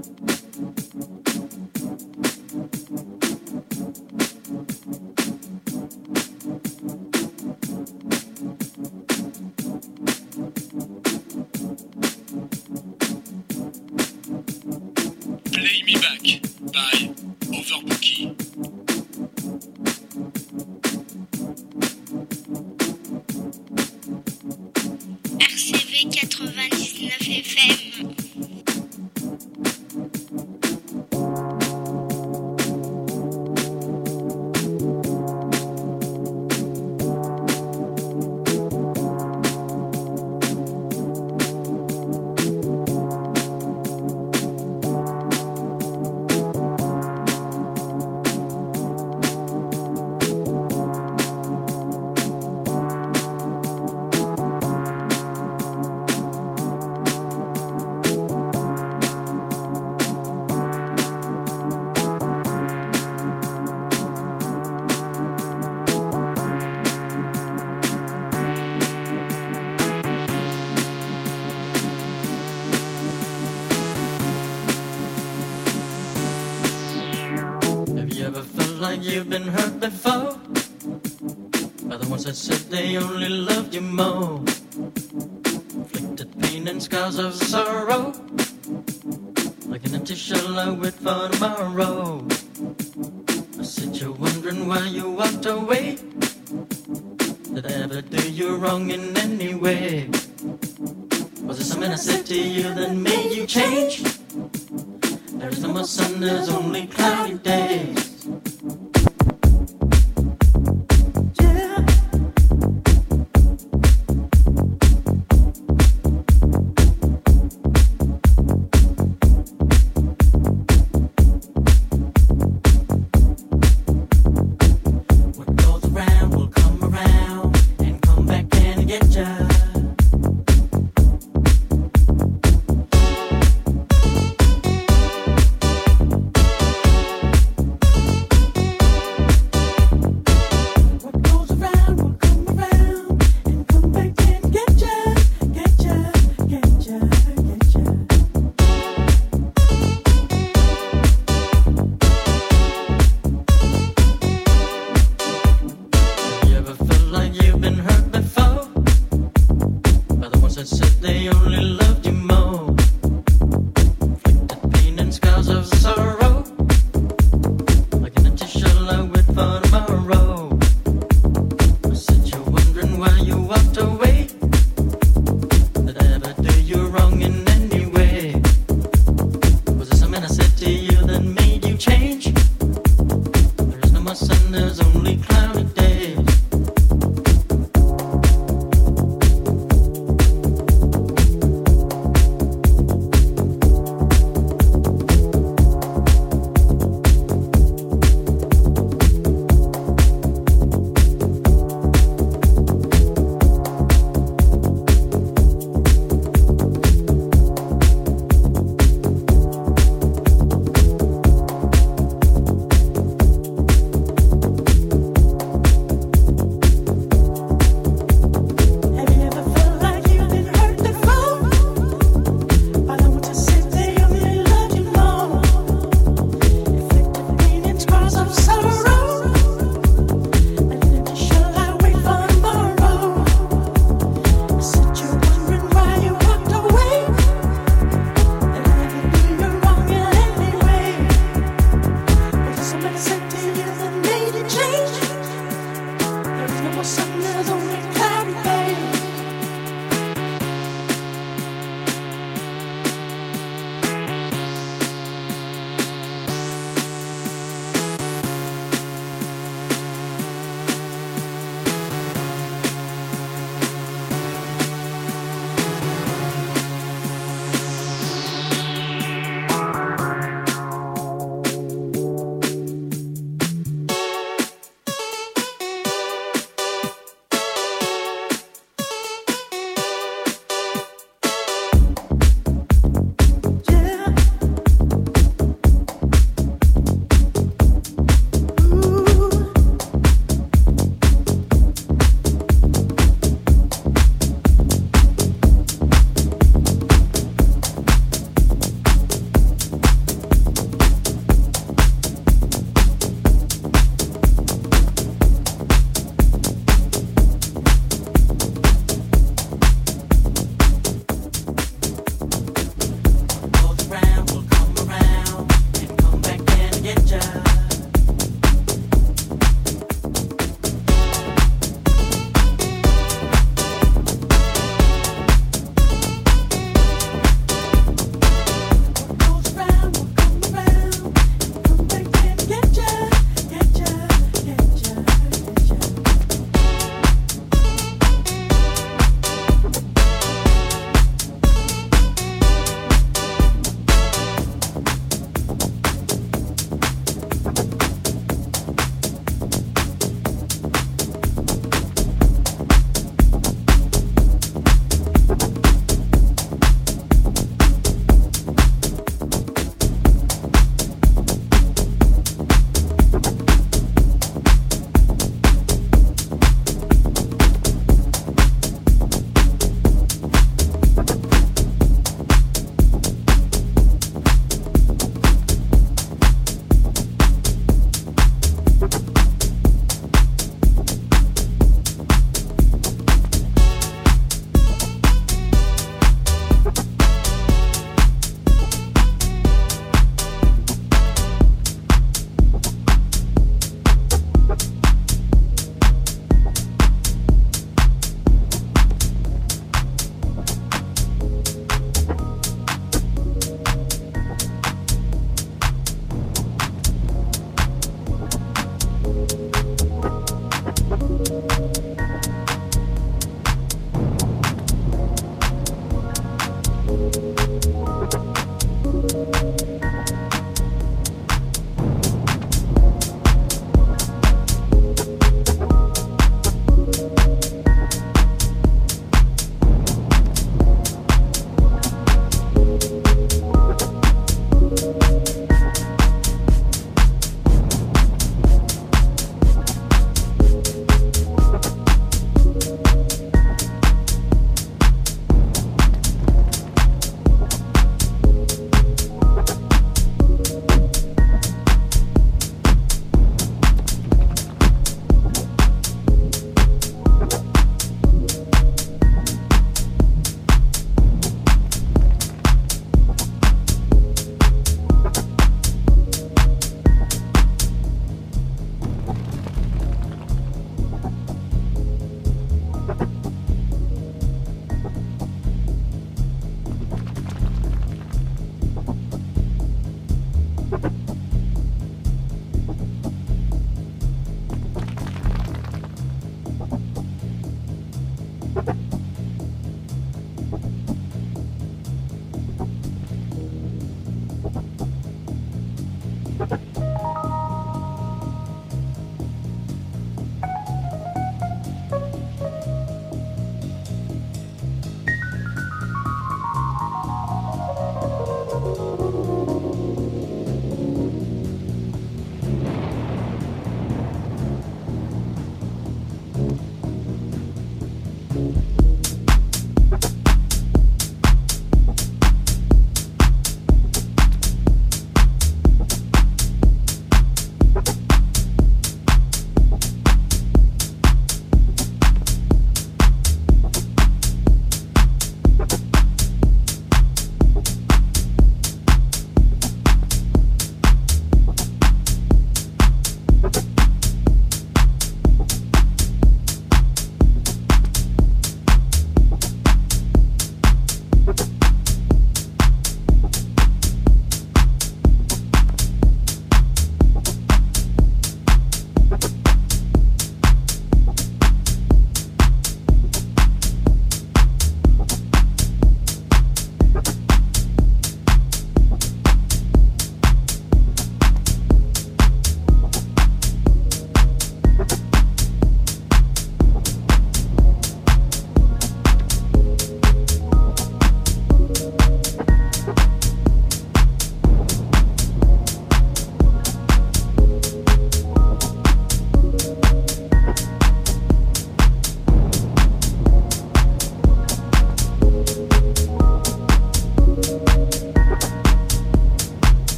thank you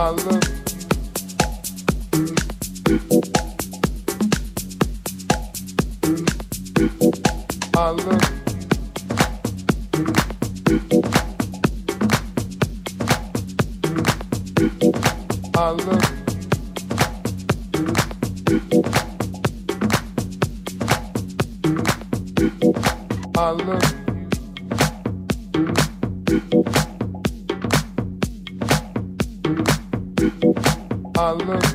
I love love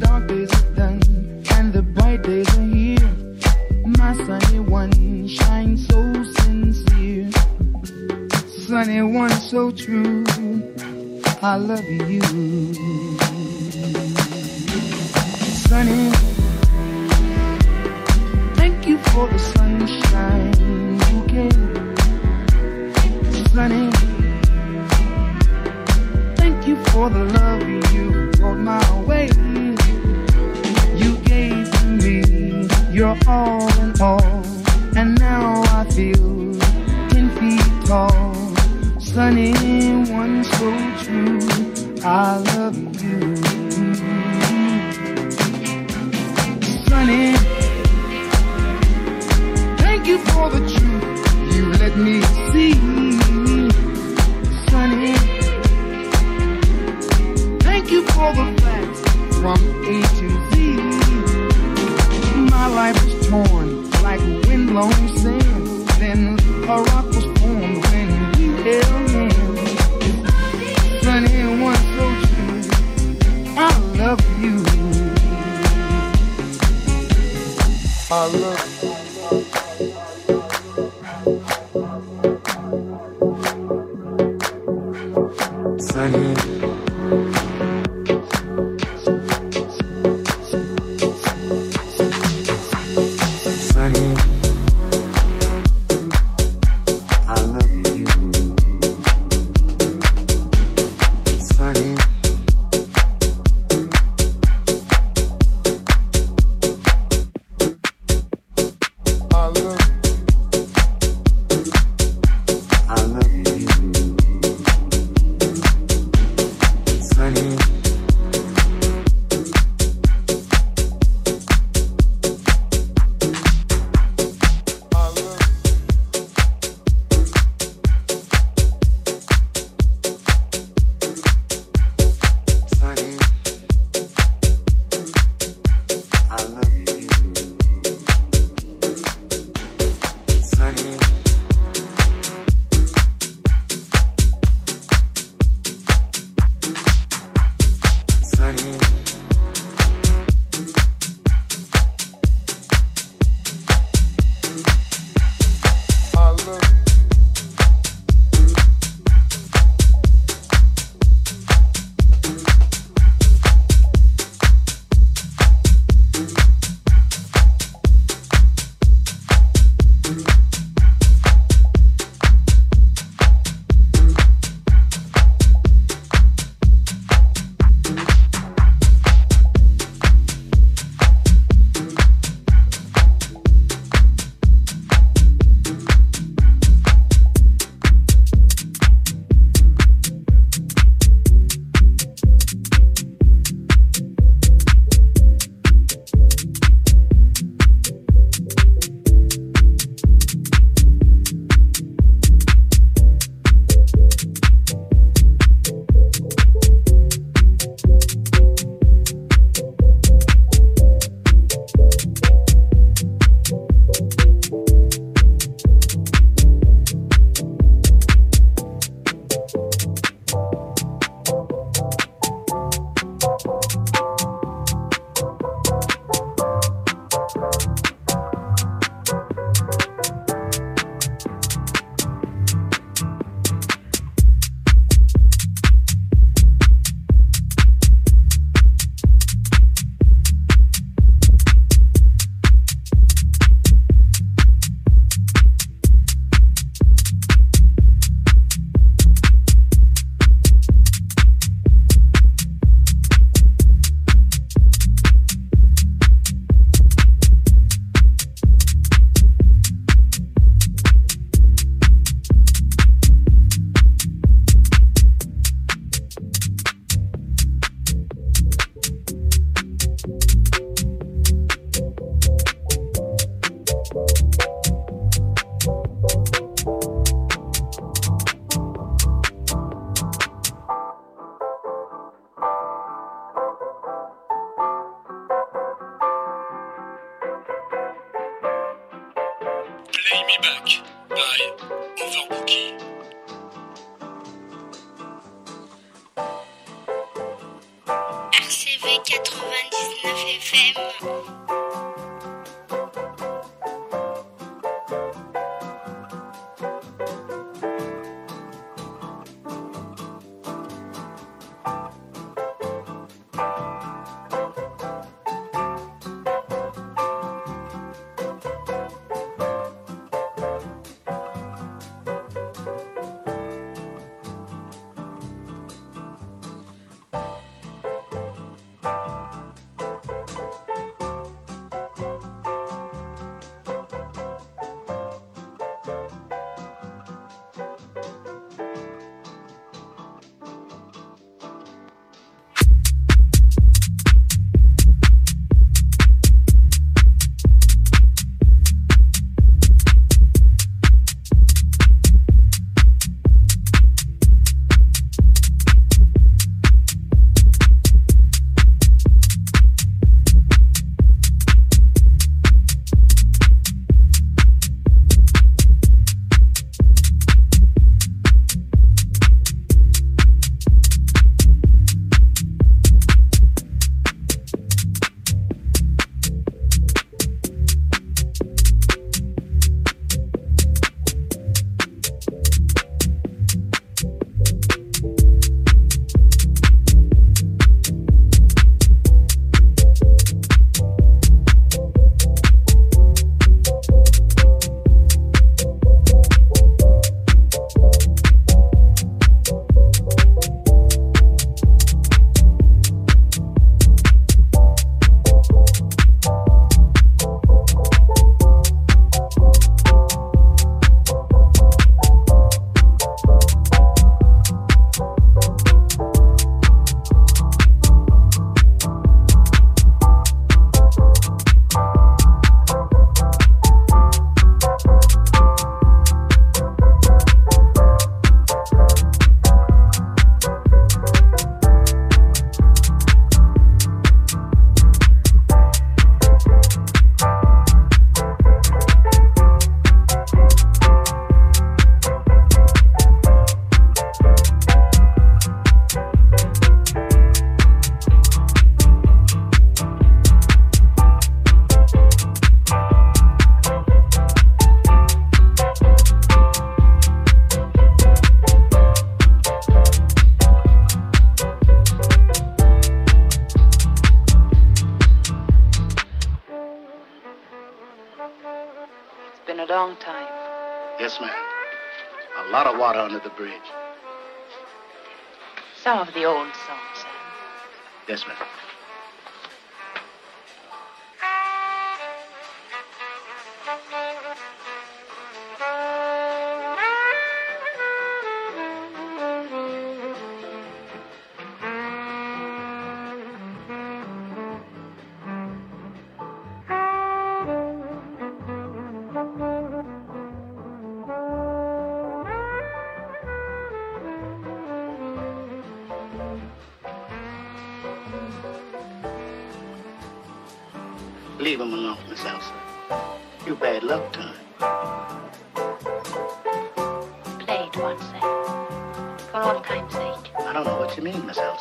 dark days are done and the bright days are here. My sunny one shines so sincere. Sunny one so true. I love you. Sunny, thank you for the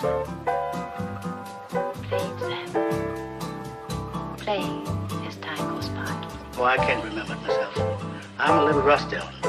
Feed them. Play as time goes by. Oh, I can't remember myself. I'm a little rusty on